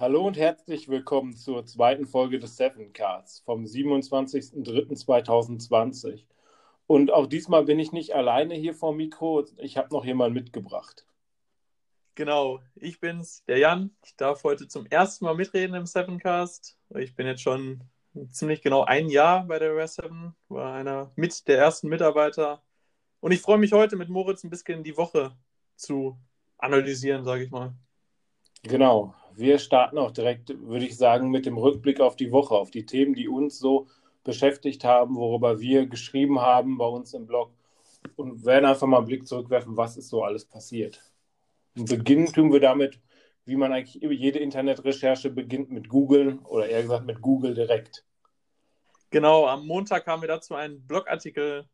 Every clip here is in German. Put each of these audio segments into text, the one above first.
Hallo und herzlich willkommen zur zweiten Folge des Seven Cards vom 27.03.2020. Und auch diesmal bin ich nicht alleine hier vor Mikro. Ich habe noch jemanden mitgebracht. Genau, ich bin's, der Jan. Ich darf heute zum ersten Mal mitreden im Sevencast. Ich bin jetzt schon ziemlich genau ein Jahr bei der Rare 7, war einer mit der ersten Mitarbeiter. Und ich freue mich heute mit Moritz ein bisschen die Woche zu analysieren, sage ich mal. Genau, wir starten auch direkt, würde ich sagen, mit dem Rückblick auf die Woche, auf die Themen, die uns so beschäftigt haben, worüber wir geschrieben haben bei uns im Blog und werden einfach mal einen Blick zurückwerfen, was ist so alles passiert. Und beginnen tun wir damit, wie man eigentlich jede Internetrecherche beginnt mit Google oder eher gesagt mit Google direkt. Genau, am Montag haben wir dazu einen Blogartikel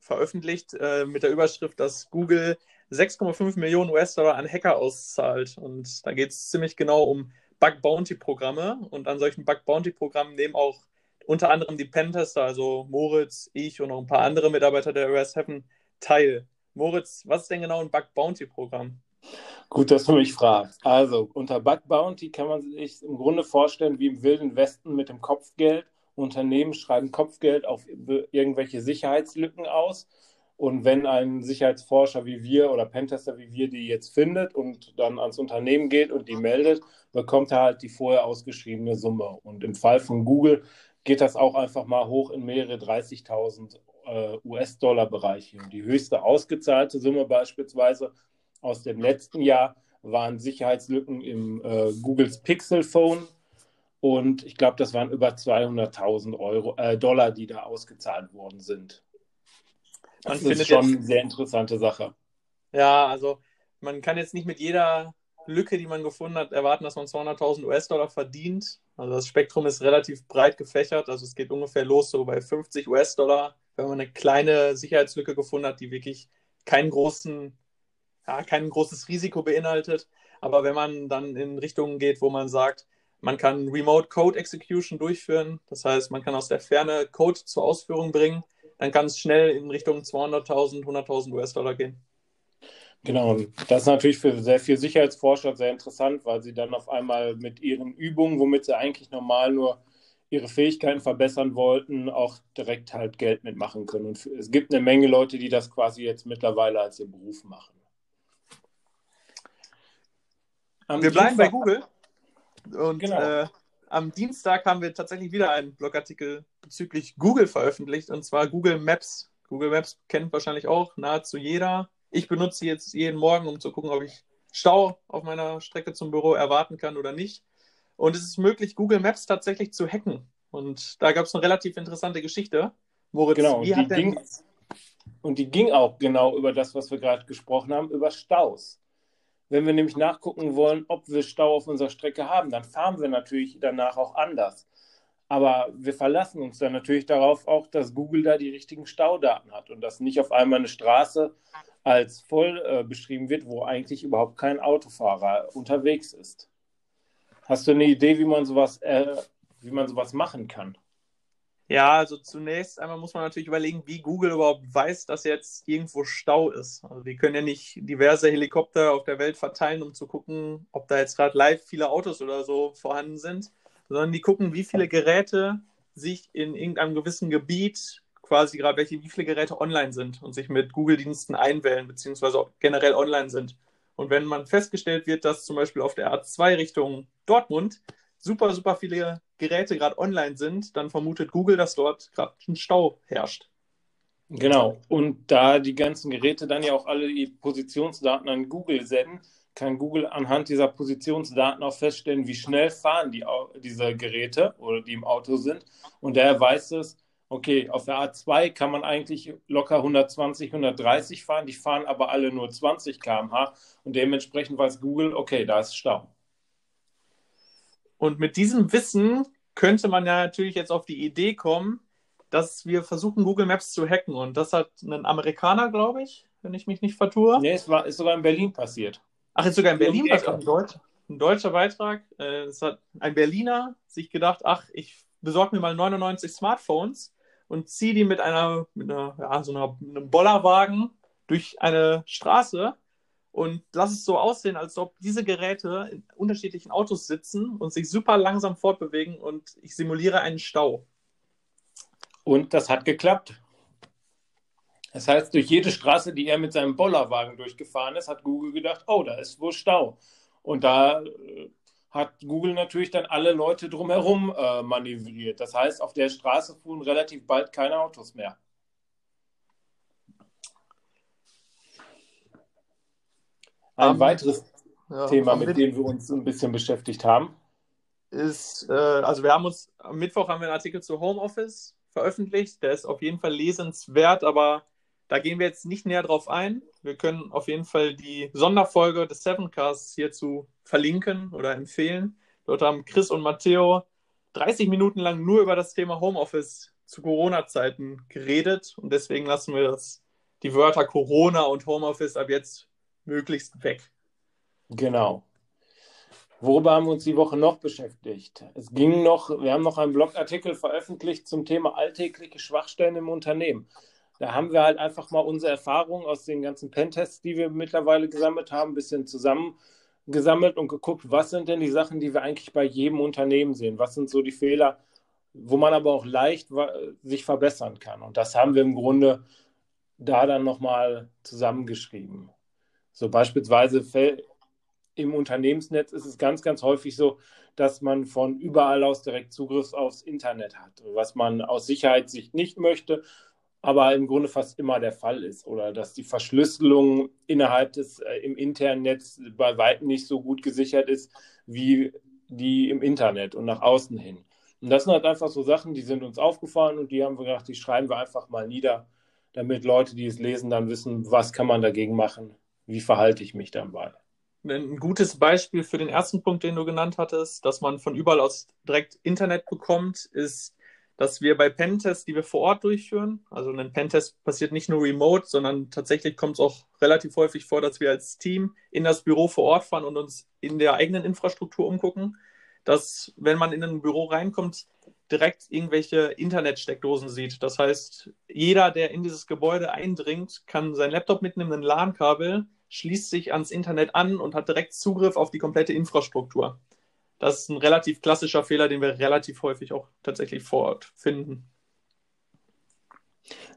veröffentlicht äh, mit der Überschrift, dass Google 6,5 Millionen US-Dollar an Hacker auszahlt. Und da geht es ziemlich genau um Bug-Bounty-Programme. Und an solchen Bug-Bounty-Programmen nehmen auch unter anderem die Pentester, also Moritz, ich und noch ein paar andere Mitarbeiter der OS7 teil. Moritz, was ist denn genau ein Bug-Bounty-Programm? Gut, dass du mich fragst. Also, unter Bug Bounty kann man sich im Grunde vorstellen wie im Wilden Westen mit dem Kopfgeld. Unternehmen schreiben Kopfgeld auf irgendwelche Sicherheitslücken aus und wenn ein Sicherheitsforscher wie wir oder Pentester wie wir die jetzt findet und dann ans Unternehmen geht und die meldet, bekommt er halt die vorher ausgeschriebene Summe. Und im Fall von Google geht das auch einfach mal hoch in mehrere 30.000 äh, US-Dollar-Bereiche. Die höchste ausgezahlte Summe beispielsweise aus dem letzten Jahr waren Sicherheitslücken im äh, Googles Pixel Phone. Und ich glaube, das waren über 200.000 äh, Dollar, die da ausgezahlt worden sind. Das man ist schon eine sehr interessante Sache. Ja, also man kann jetzt nicht mit jeder Lücke, die man gefunden hat, erwarten, dass man 200.000 US-Dollar verdient. Also das Spektrum ist relativ breit gefächert. Also es geht ungefähr los so bei 50 US-Dollar, wenn man eine kleine Sicherheitslücke gefunden hat, die wirklich keinen großen, ja, kein großes Risiko beinhaltet. Aber wenn man dann in Richtungen geht, wo man sagt, man kann Remote Code Execution durchführen, das heißt, man kann aus der Ferne Code zur Ausführung bringen, dann kann es schnell in Richtung 200.000, 100.000 US-Dollar gehen. Genau, und das ist natürlich für sehr viele Sicherheitsforscher sehr interessant, weil sie dann auf einmal mit ihren Übungen, womit sie eigentlich normal nur ihre Fähigkeiten verbessern wollten, auch direkt halt Geld mitmachen können. Und es gibt eine Menge Leute, die das quasi jetzt mittlerweile als ihr Beruf machen. Am Wir bleiben bei Google. Und genau. äh, am Dienstag haben wir tatsächlich wieder einen Blogartikel bezüglich Google veröffentlicht, und zwar Google Maps. Google Maps kennt wahrscheinlich auch nahezu jeder. Ich benutze jetzt jeden Morgen, um zu gucken, ob ich Stau auf meiner Strecke zum Büro erwarten kann oder nicht. Und es ist möglich, Google Maps tatsächlich zu hacken. Und da gab es eine relativ interessante Geschichte. Moritz, genau, wie hat denn... Ging, und die ging auch genau über das, was wir gerade gesprochen haben, über Staus. Wenn wir nämlich nachgucken wollen, ob wir Stau auf unserer Strecke haben, dann fahren wir natürlich danach auch anders. Aber wir verlassen uns dann natürlich darauf auch, dass Google da die richtigen Staudaten hat und dass nicht auf einmal eine Straße als voll äh, beschrieben wird, wo eigentlich überhaupt kein Autofahrer unterwegs ist. Hast du eine Idee, wie man sowas, äh, wie man sowas machen kann? Ja, also zunächst einmal muss man natürlich überlegen, wie Google überhaupt weiß, dass jetzt irgendwo Stau ist. Also die können ja nicht diverse Helikopter auf der Welt verteilen, um zu gucken, ob da jetzt gerade live viele Autos oder so vorhanden sind, sondern die gucken, wie viele Geräte sich in irgendeinem gewissen Gebiet quasi gerade welche, wie viele Geräte online sind und sich mit Google-Diensten einwählen, beziehungsweise generell online sind. Und wenn man festgestellt wird, dass zum Beispiel auf der A2 Richtung Dortmund super, super viele Geräte gerade online sind, dann vermutet Google, dass dort gerade ein Stau herrscht. Genau. Und da die ganzen Geräte dann ja auch alle die Positionsdaten an Google senden, kann Google anhand dieser Positionsdaten auch feststellen, wie schnell fahren die, diese Geräte oder die im Auto sind. Und daher weiß es, okay, auf der A2 kann man eigentlich locker 120, 130 fahren, die fahren aber alle nur 20 km/h und dementsprechend weiß Google, okay, da ist Stau. Und mit diesem Wissen könnte man ja natürlich jetzt auf die Idee kommen, dass wir versuchen, Google Maps zu hacken. Und das hat ein Amerikaner, glaube ich, wenn ich mich nicht vertue. Nee, es war, ist sogar in Berlin passiert. Ach, ist sogar in Berlin passiert? Ein, Deutsch, ein deutscher Beitrag. Äh, es hat ein Berliner sich gedacht, ach, ich besorge mir mal 99 Smartphones und ziehe die mit einer, mit einer, ja, so einer, einem Bollerwagen durch eine Straße und lass es so aussehen, als ob diese Geräte in unterschiedlichen Autos sitzen und sich super langsam fortbewegen und ich simuliere einen Stau. Und das hat geklappt. Das heißt, durch jede Straße, die er mit seinem Bollerwagen durchgefahren ist, hat Google gedacht, oh, da ist wohl Stau. Und da äh, hat Google natürlich dann alle Leute drumherum äh, manövriert. Das heißt, auf der Straße fuhren relativ bald keine Autos mehr. Ein um, weiteres ja, Thema, mit dem wir uns ein bisschen beschäftigt haben, ist, äh, also wir haben uns am Mittwoch haben wir einen Artikel zu Homeoffice veröffentlicht. Der ist auf jeden Fall lesenswert, aber da gehen wir jetzt nicht näher drauf ein. Wir können auf jeden Fall die Sonderfolge des Sevencasts hierzu verlinken oder empfehlen. Dort haben Chris und Matteo 30 Minuten lang nur über das Thema Homeoffice zu Corona-Zeiten geredet und deswegen lassen wir das, die Wörter Corona und Homeoffice ab jetzt möglichst weg. Genau. Worüber haben wir uns die Woche noch beschäftigt? Es ging noch, wir haben noch einen Blogartikel veröffentlicht zum Thema alltägliche Schwachstellen im Unternehmen. Da haben wir halt einfach mal unsere Erfahrungen aus den ganzen Pentests, die wir mittlerweile gesammelt haben, ein bisschen zusammengesammelt und geguckt, was sind denn die Sachen, die wir eigentlich bei jedem Unternehmen sehen? Was sind so die Fehler, wo man aber auch leicht sich verbessern kann? Und das haben wir im Grunde da dann nochmal zusammengeschrieben. So beispielsweise im Unternehmensnetz ist es ganz, ganz häufig so, dass man von überall aus direkt Zugriff aufs Internet hat, was man aus Sicherheitssicht nicht möchte aber im Grunde fast immer der Fall ist oder dass die Verschlüsselung innerhalb des äh, im internen Netz bei weitem nicht so gut gesichert ist wie die im Internet und nach außen hin. Und das sind halt einfach so Sachen, die sind uns aufgefallen und die haben wir gedacht, die schreiben wir einfach mal nieder, damit Leute, die es lesen, dann wissen, was kann man dagegen machen, wie verhalte ich mich dabei. Ein gutes Beispiel für den ersten Punkt, den du genannt hattest, dass man von überall aus direkt Internet bekommt, ist dass wir bei Pentests, die wir vor Ort durchführen, also ein Pentest passiert nicht nur remote, sondern tatsächlich kommt es auch relativ häufig vor, dass wir als Team in das Büro vor Ort fahren und uns in der eigenen Infrastruktur umgucken, dass wenn man in ein Büro reinkommt, direkt irgendwelche Internetsteckdosen sieht. Das heißt, jeder, der in dieses Gebäude eindringt, kann sein Laptop mitnehmen, ein LAN-Kabel, schließt sich ans Internet an und hat direkt Zugriff auf die komplette Infrastruktur. Das ist ein relativ klassischer Fehler, den wir relativ häufig auch tatsächlich vor Ort finden.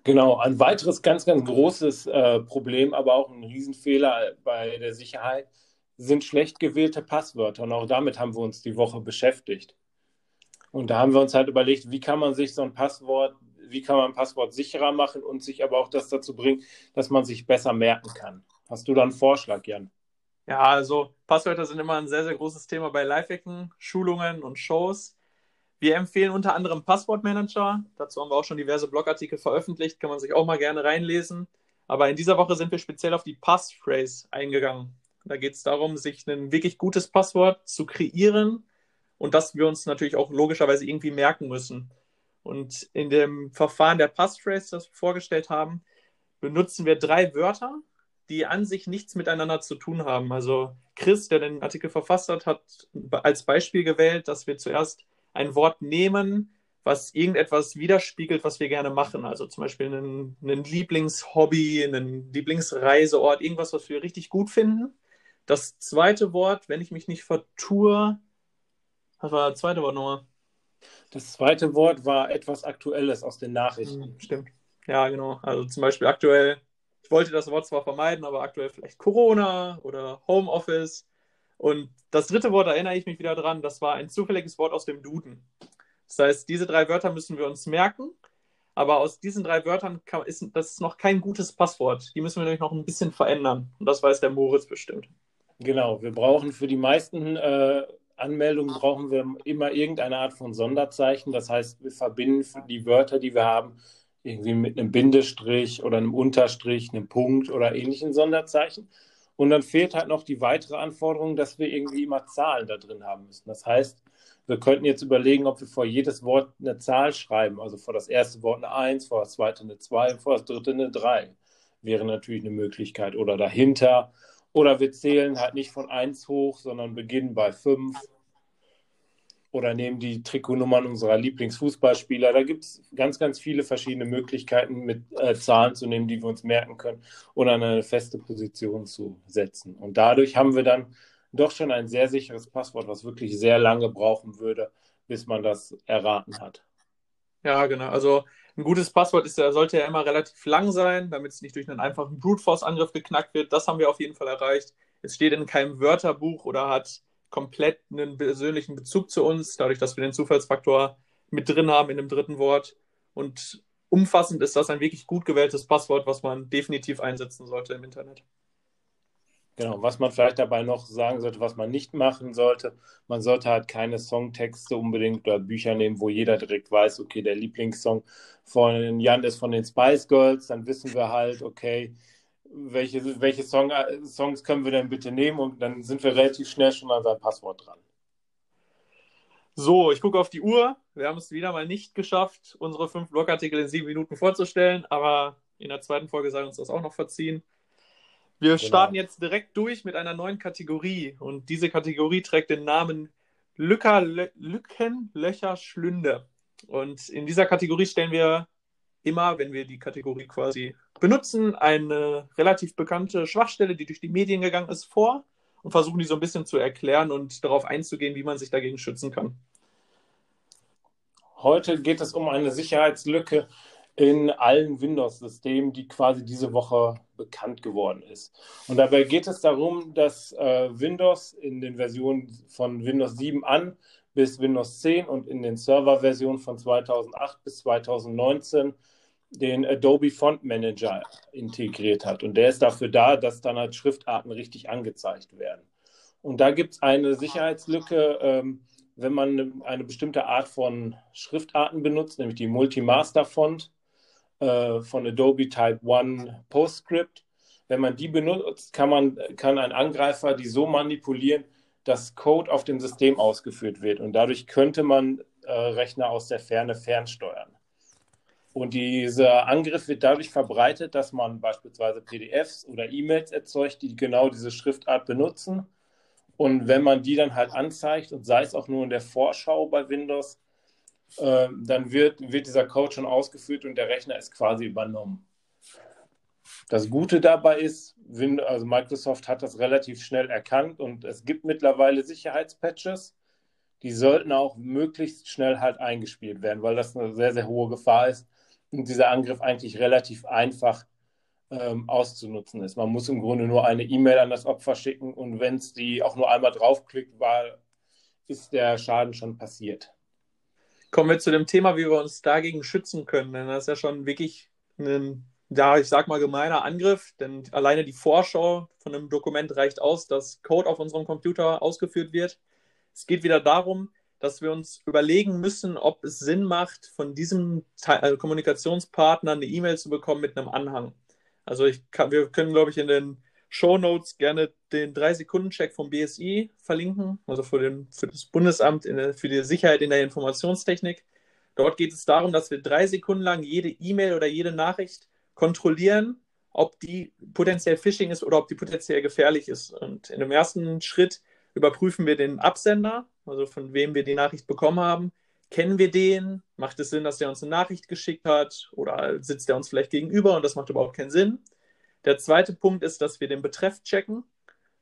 Genau, ein weiteres ganz, ganz großes äh, Problem, aber auch ein Riesenfehler bei der Sicherheit sind schlecht gewählte Passwörter. Und auch damit haben wir uns die Woche beschäftigt. Und da haben wir uns halt überlegt, wie kann man sich so ein Passwort, wie kann man ein Passwort sicherer machen und sich aber auch das dazu bringen, dass man sich besser merken kann. Hast du da einen Vorschlag, Jan? Ja, also Passwörter sind immer ein sehr, sehr großes Thema bei Live-Hacken, Schulungen und Shows. Wir empfehlen unter anderem Passwortmanager. Dazu haben wir auch schon diverse Blogartikel veröffentlicht, kann man sich auch mal gerne reinlesen. Aber in dieser Woche sind wir speziell auf die Passphrase eingegangen. Da geht es darum, sich ein wirklich gutes Passwort zu kreieren und das wir uns natürlich auch logischerweise irgendwie merken müssen. Und in dem Verfahren der Passphrase, das wir vorgestellt haben, benutzen wir drei Wörter, die an sich nichts miteinander zu tun haben. Also Chris, der den Artikel verfasst hat, hat als Beispiel gewählt, dass wir zuerst ein Wort nehmen, was irgendetwas widerspiegelt, was wir gerne machen. Also zum Beispiel einen, einen Lieblingshobby, einen Lieblingsreiseort, irgendwas, was wir richtig gut finden. Das zweite Wort, wenn ich mich nicht vertue, was war das zweite Wort nochmal? Das zweite Wort war etwas Aktuelles aus den Nachrichten. Hm, stimmt. Ja, genau. Also zum Beispiel aktuell ich wollte das Wort zwar vermeiden, aber aktuell vielleicht Corona oder Homeoffice. Und das dritte Wort, da erinnere ich mich wieder dran, das war ein zufälliges Wort aus dem Duden. Das heißt, diese drei Wörter müssen wir uns merken. Aber aus diesen drei Wörtern kann, ist das ist noch kein gutes Passwort. Die müssen wir nämlich noch ein bisschen verändern. Und das weiß der Moritz bestimmt. Genau, wir brauchen für die meisten äh, Anmeldungen brauchen wir immer irgendeine Art von Sonderzeichen. Das heißt, wir verbinden die Wörter, die wir haben, irgendwie mit einem Bindestrich oder einem Unterstrich, einem Punkt oder ähnlichen Sonderzeichen. Und dann fehlt halt noch die weitere Anforderung, dass wir irgendwie immer Zahlen da drin haben müssen. Das heißt, wir könnten jetzt überlegen, ob wir vor jedes Wort eine Zahl schreiben. Also vor das erste Wort eine 1, vor das zweite eine 2, vor das dritte eine 3. Wäre natürlich eine Möglichkeit. Oder dahinter. Oder wir zählen halt nicht von 1 hoch, sondern beginnen bei 5 oder nehmen die Trikotnummern unserer Lieblingsfußballspieler. Da gibt es ganz, ganz viele verschiedene Möglichkeiten, mit äh, Zahlen zu nehmen, die wir uns merken können oder eine feste Position zu setzen. Und dadurch haben wir dann doch schon ein sehr sicheres Passwort, was wirklich sehr lange brauchen würde, bis man das erraten hat. Ja, genau. Also ein gutes Passwort ist, sollte ja immer relativ lang sein, damit es nicht durch einen einfachen Brute Force Angriff geknackt wird. Das haben wir auf jeden Fall erreicht. Es steht in keinem Wörterbuch oder hat komplett einen persönlichen Bezug zu uns, dadurch, dass wir den Zufallsfaktor mit drin haben in dem dritten Wort. Und umfassend ist das ein wirklich gut gewähltes Passwort, was man definitiv einsetzen sollte im Internet. Genau, was man vielleicht dabei noch sagen sollte, was man nicht machen sollte, man sollte halt keine Songtexte unbedingt oder Bücher nehmen, wo jeder direkt weiß, okay, der Lieblingssong von Jan ist von den Spice Girls, dann wissen wir halt, okay, welche, welche Song, Songs können wir denn bitte nehmen und dann sind wir relativ schnell schon an seinem Passwort dran. So, ich gucke auf die Uhr. Wir haben es wieder mal nicht geschafft, unsere fünf Blogartikel in sieben Minuten vorzustellen, aber in der zweiten Folge sei uns das auch noch verziehen. Wir genau. starten jetzt direkt durch mit einer neuen Kategorie und diese Kategorie trägt den Namen Lücker, Lücken, Löcher, Schlünde. Und in dieser Kategorie stellen wir immer, wenn wir die Kategorie quasi benutzen, eine relativ bekannte Schwachstelle, die durch die Medien gegangen ist, vor und versuchen die so ein bisschen zu erklären und darauf einzugehen, wie man sich dagegen schützen kann. Heute geht es um eine Sicherheitslücke in allen Windows-Systemen, die quasi diese Woche bekannt geworden ist. Und dabei geht es darum, dass äh, Windows in den Versionen von Windows 7 an bis Windows 10 und in den Server-Versionen von 2008 bis 2019 den Adobe Font Manager integriert hat. Und der ist dafür da, dass dann halt Schriftarten richtig angezeigt werden. Und da gibt es eine Sicherheitslücke, ähm, wenn man eine bestimmte Art von Schriftarten benutzt, nämlich die Multi-Master Font äh, von Adobe Type 1 PostScript. Wenn man die benutzt, kann, man, kann ein Angreifer die so manipulieren, dass Code auf dem System ausgeführt wird. Und dadurch könnte man äh, Rechner aus der Ferne fernsteuern. Und dieser Angriff wird dadurch verbreitet, dass man beispielsweise PDFs oder E-Mails erzeugt, die genau diese Schriftart benutzen. Und wenn man die dann halt anzeigt, und sei es auch nur in der Vorschau bei Windows, äh, dann wird, wird dieser Code schon ausgeführt und der Rechner ist quasi übernommen. Das Gute dabei ist, also Microsoft hat das relativ schnell erkannt und es gibt mittlerweile Sicherheitspatches, die sollten auch möglichst schnell halt eingespielt werden, weil das eine sehr, sehr hohe Gefahr ist, und dieser Angriff eigentlich relativ einfach ähm, auszunutzen ist. Man muss im Grunde nur eine E-Mail an das Opfer schicken und wenn es die auch nur einmal draufklickt, war, ist der Schaden schon passiert. Kommen wir zu dem Thema, wie wir uns dagegen schützen können. Denn das ist ja schon wirklich ein, ja, ich sag mal, gemeiner Angriff, denn alleine die Vorschau von einem Dokument reicht aus, dass Code auf unserem Computer ausgeführt wird. Es geht wieder darum, dass wir uns überlegen müssen, ob es Sinn macht, von diesem also Kommunikationspartner eine E-Mail zu bekommen mit einem Anhang. Also kann, wir können, glaube ich, in den Show Notes gerne den 3-Sekunden-Check vom BSI verlinken, also für, den, für das Bundesamt der, für die Sicherheit in der Informationstechnik. Dort geht es darum, dass wir drei Sekunden lang jede E-Mail oder jede Nachricht kontrollieren, ob die potenziell Phishing ist oder ob die potenziell gefährlich ist. Und in dem ersten Schritt überprüfen wir den Absender, also von wem wir die Nachricht bekommen haben. Kennen wir den? Macht es Sinn, dass der uns eine Nachricht geschickt hat? Oder sitzt der uns vielleicht gegenüber und das macht überhaupt keinen Sinn? Der zweite Punkt ist, dass wir den Betreff checken.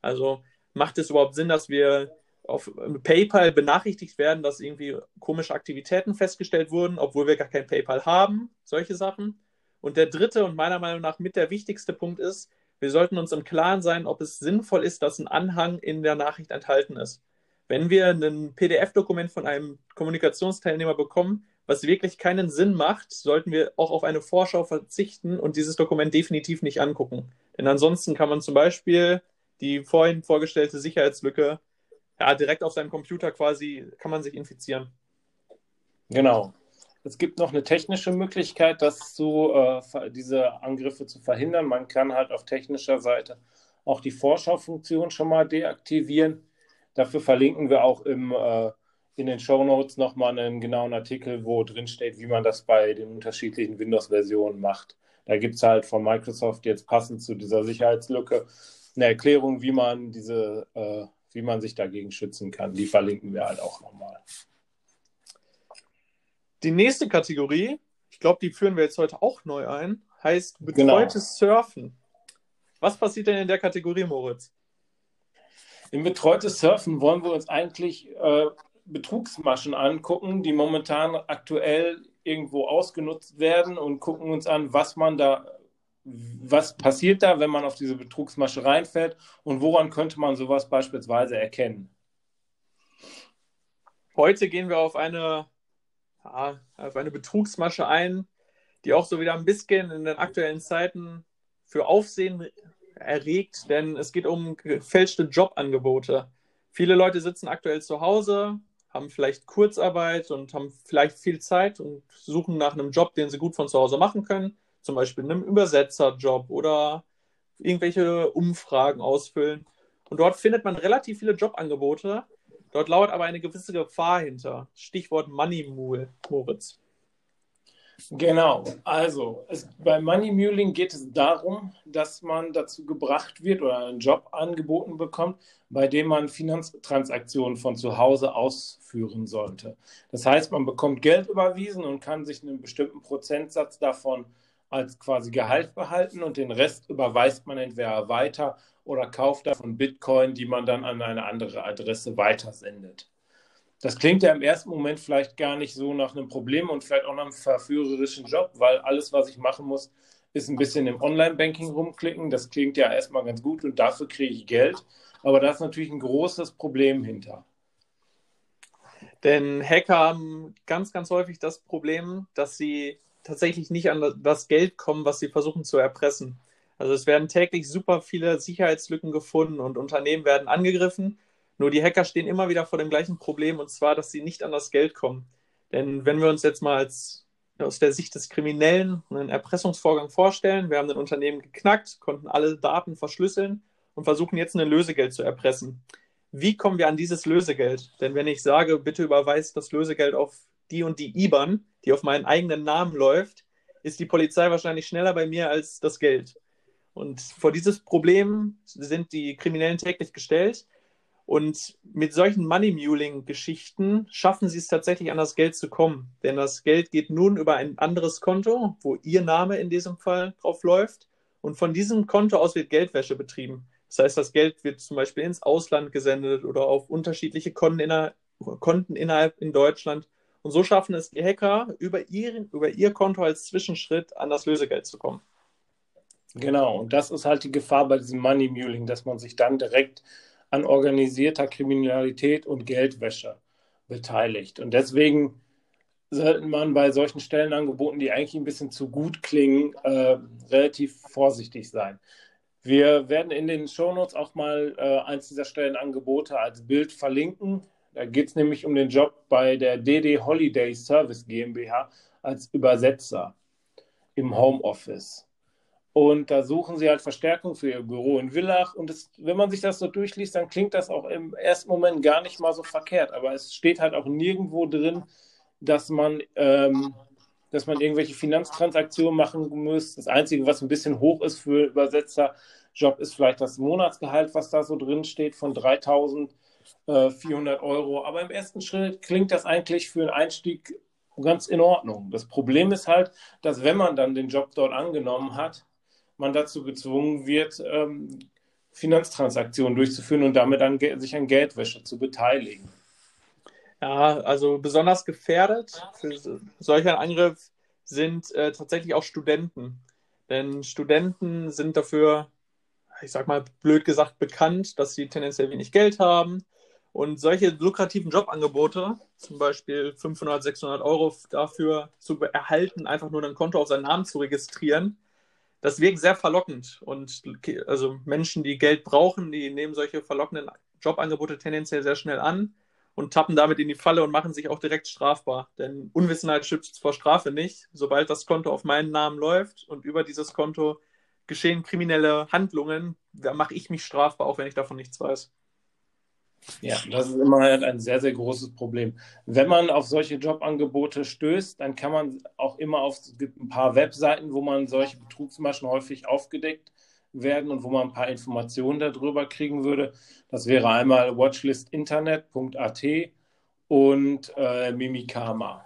Also macht es überhaupt Sinn, dass wir auf PayPal benachrichtigt werden, dass irgendwie komische Aktivitäten festgestellt wurden, obwohl wir gar kein PayPal haben? Solche Sachen. Und der dritte und meiner Meinung nach mit der wichtigste Punkt ist, wir sollten uns im Klaren sein, ob es sinnvoll ist, dass ein Anhang in der Nachricht enthalten ist. Wenn wir ein PDF-Dokument von einem Kommunikationsteilnehmer bekommen, was wirklich keinen Sinn macht, sollten wir auch auf eine Vorschau verzichten und dieses Dokument definitiv nicht angucken. Denn ansonsten kann man zum Beispiel die vorhin vorgestellte Sicherheitslücke ja, direkt auf seinem Computer quasi, kann man sich infizieren. Genau. Es gibt noch eine technische Möglichkeit, das zu, äh, diese Angriffe zu verhindern. Man kann halt auf technischer Seite auch die Vorschaufunktion schon mal deaktivieren. Dafür verlinken wir auch im, äh, in den Show Notes nochmal einen genauen Artikel, wo drin steht, wie man das bei den unterschiedlichen Windows-Versionen macht. Da gibt es halt von Microsoft jetzt passend zu dieser Sicherheitslücke eine Erklärung, wie man diese, äh, wie man sich dagegen schützen kann. Die verlinken wir halt auch nochmal. Die nächste Kategorie, ich glaube, die führen wir jetzt heute auch neu ein, heißt betreutes genau. Surfen. Was passiert denn in der Kategorie, Moritz? Im betreutes Surfen wollen wir uns eigentlich äh, Betrugsmaschen angucken, die momentan aktuell irgendwo ausgenutzt werden und gucken uns an, was man da, was passiert da, wenn man auf diese Betrugsmasche reinfällt und woran könnte man sowas beispielsweise erkennen. Heute gehen wir auf eine, auf eine Betrugsmasche ein, die auch so wieder ein bisschen in den aktuellen Zeiten für Aufsehen erregt, denn es geht um gefälschte Jobangebote. Viele Leute sitzen aktuell zu Hause, haben vielleicht Kurzarbeit und haben vielleicht viel Zeit und suchen nach einem Job, den sie gut von zu Hause machen können, zum Beispiel einem Übersetzerjob oder irgendwelche Umfragen ausfüllen. Und dort findet man relativ viele Jobangebote. Dort lauert aber eine gewisse Gefahr hinter. Stichwort Money Mule, Moritz. Genau, also es, bei Money Muling geht es darum, dass man dazu gebracht wird oder einen Job angeboten bekommt, bei dem man Finanztransaktionen von zu Hause ausführen sollte. Das heißt, man bekommt Geld überwiesen und kann sich einen bestimmten Prozentsatz davon als quasi Gehalt behalten und den Rest überweist man entweder weiter oder kauft davon Bitcoin, die man dann an eine andere Adresse weitersendet. Das klingt ja im ersten Moment vielleicht gar nicht so nach einem Problem und vielleicht auch nach einem verführerischen Job, weil alles, was ich machen muss, ist ein bisschen im Online-Banking rumklicken. Das klingt ja erstmal ganz gut und dafür kriege ich Geld. Aber da ist natürlich ein großes Problem hinter. Denn Hacker haben ganz, ganz häufig das Problem, dass sie tatsächlich nicht an das Geld kommen, was sie versuchen zu erpressen. Also es werden täglich super viele Sicherheitslücken gefunden und Unternehmen werden angegriffen nur die Hacker stehen immer wieder vor dem gleichen Problem, und zwar, dass sie nicht an das Geld kommen. Denn wenn wir uns jetzt mal als, aus der Sicht des Kriminellen einen Erpressungsvorgang vorstellen, wir haben ein Unternehmen geknackt, konnten alle Daten verschlüsseln und versuchen jetzt ein Lösegeld zu erpressen. Wie kommen wir an dieses Lösegeld? Denn wenn ich sage, bitte überweist das Lösegeld auf die und die IBAN, die auf meinen eigenen Namen läuft, ist die Polizei wahrscheinlich schneller bei mir als das Geld. Und vor dieses Problem sind die Kriminellen täglich gestellt. Und mit solchen Money-Muling-Geschichten schaffen sie es tatsächlich, an das Geld zu kommen. Denn das Geld geht nun über ein anderes Konto, wo ihr Name in diesem Fall drauf läuft. Und von diesem Konto aus wird Geldwäsche betrieben. Das heißt, das Geld wird zum Beispiel ins Ausland gesendet oder auf unterschiedliche Konten, inner Konten innerhalb in Deutschland. Und so schaffen es die Hacker, über, ihren, über ihr Konto als Zwischenschritt an das Lösegeld zu kommen. Genau, und das ist halt die Gefahr bei diesem Money Muling, dass man sich dann direkt an organisierter Kriminalität und Geldwäsche beteiligt. Und deswegen sollte man bei solchen Stellenangeboten, die eigentlich ein bisschen zu gut klingen, äh, relativ vorsichtig sein. Wir werden in den Shownotes auch mal äh, eins dieser Stellenangebote als Bild verlinken. Da geht es nämlich um den Job bei der DD Holiday Service GmbH als Übersetzer im Homeoffice. Und da suchen sie halt Verstärkung für ihr Büro in Villach. Und das, wenn man sich das so durchliest, dann klingt das auch im ersten Moment gar nicht mal so verkehrt. Aber es steht halt auch nirgendwo drin, dass man, ähm, dass man irgendwelche Finanztransaktionen machen muss. Das Einzige, was ein bisschen hoch ist für Übersetzerjob, ist vielleicht das Monatsgehalt, was da so drin steht, von 3.400 Euro. Aber im ersten Schritt klingt das eigentlich für einen Einstieg ganz in Ordnung. Das Problem ist halt, dass wenn man dann den Job dort angenommen hat, man dazu gezwungen wird, ähm, Finanztransaktionen durchzuführen und damit an, sich an Geldwäsche zu beteiligen. Ja, also besonders gefährdet für solch einen Angriff sind äh, tatsächlich auch Studenten. Denn Studenten sind dafür, ich sag mal blöd gesagt, bekannt, dass sie tendenziell wenig Geld haben. Und solche lukrativen Jobangebote, zum Beispiel 500, 600 Euro dafür zu erhalten, einfach nur ein Konto auf seinen Namen zu registrieren, das wirkt sehr verlockend. Und also Menschen, die Geld brauchen, die nehmen solche verlockenden Jobangebote tendenziell sehr schnell an und tappen damit in die Falle und machen sich auch direkt strafbar. Denn Unwissenheit schützt vor Strafe nicht. Sobald das Konto auf meinen Namen läuft und über dieses Konto geschehen kriminelle Handlungen, da mache ich mich strafbar, auch wenn ich davon nichts weiß. Ja, das ist immer halt ein sehr, sehr großes Problem. Wenn man auf solche Jobangebote stößt, dann kann man auch immer auf, es gibt ein paar Webseiten, wo man solche Betrugsmaschen häufig aufgedeckt werden und wo man ein paar Informationen darüber kriegen würde. Das wäre einmal watchlistinternet.at und äh, Mimikama.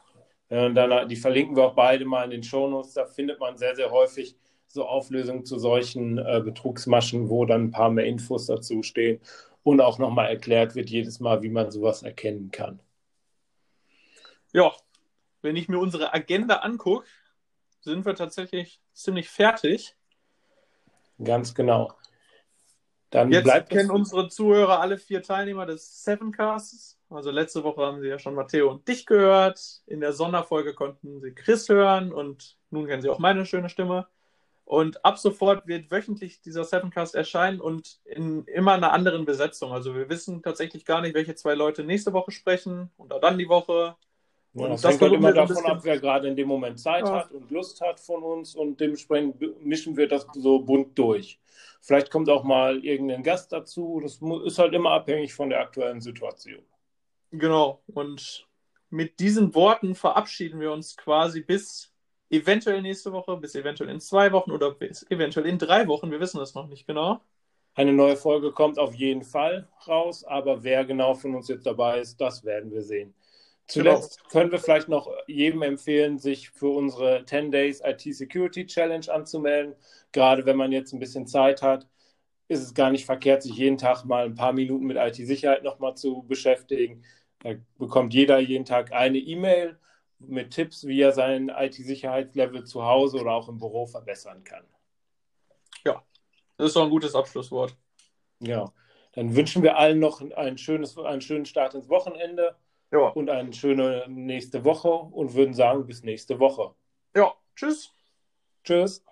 Äh, dann, die verlinken wir auch beide mal in den Shownotes. Da findet man sehr, sehr häufig so Auflösungen zu solchen äh, Betrugsmaschen, wo dann ein paar mehr Infos dazu stehen und auch nochmal erklärt wird jedes Mal, wie man sowas erkennen kann. Ja, wenn ich mir unsere Agenda angucke, sind wir tatsächlich ziemlich fertig. Ganz genau. Dann Jetzt bleibt kennen unsere Zuhörer alle vier Teilnehmer des Sevencasts. Also letzte Woche haben sie ja schon Matteo und dich gehört. In der Sonderfolge konnten sie Chris hören und nun kennen sie auch meine schöne Stimme. Und ab sofort wird wöchentlich dieser Sevencast erscheinen und in immer einer anderen Besetzung. Also wir wissen tatsächlich gar nicht, welche zwei Leute nächste Woche sprechen und dann die Woche. Ja, und das, das hängt halt immer davon ab, wer gerade in dem Moment Zeit ja. hat und Lust hat von uns und dementsprechend mischen wir das so bunt durch. Vielleicht kommt auch mal irgendein Gast dazu. Das ist halt immer abhängig von der aktuellen Situation. Genau. Und mit diesen Worten verabschieden wir uns quasi bis eventuell nächste Woche, bis eventuell in zwei Wochen oder bis eventuell in drei Wochen. Wir wissen das noch nicht genau. Eine neue Folge kommt auf jeden Fall raus, aber wer genau von uns jetzt dabei ist, das werden wir sehen. Zuletzt genau. können wir vielleicht noch jedem empfehlen, sich für unsere 10 Days IT Security Challenge anzumelden. Gerade wenn man jetzt ein bisschen Zeit hat, ist es gar nicht verkehrt, sich jeden Tag mal ein paar Minuten mit IT-Sicherheit nochmal zu beschäftigen. Da bekommt jeder jeden Tag eine E-Mail mit Tipps, wie er sein IT-Sicherheitslevel zu Hause oder auch im Büro verbessern kann. Ja, das ist doch ein gutes Abschlusswort. Ja, dann wünschen wir allen noch ein schönes, einen schönen Start ins Wochenende ja. und eine schöne nächste Woche und würden sagen, bis nächste Woche. Ja, tschüss. Tschüss.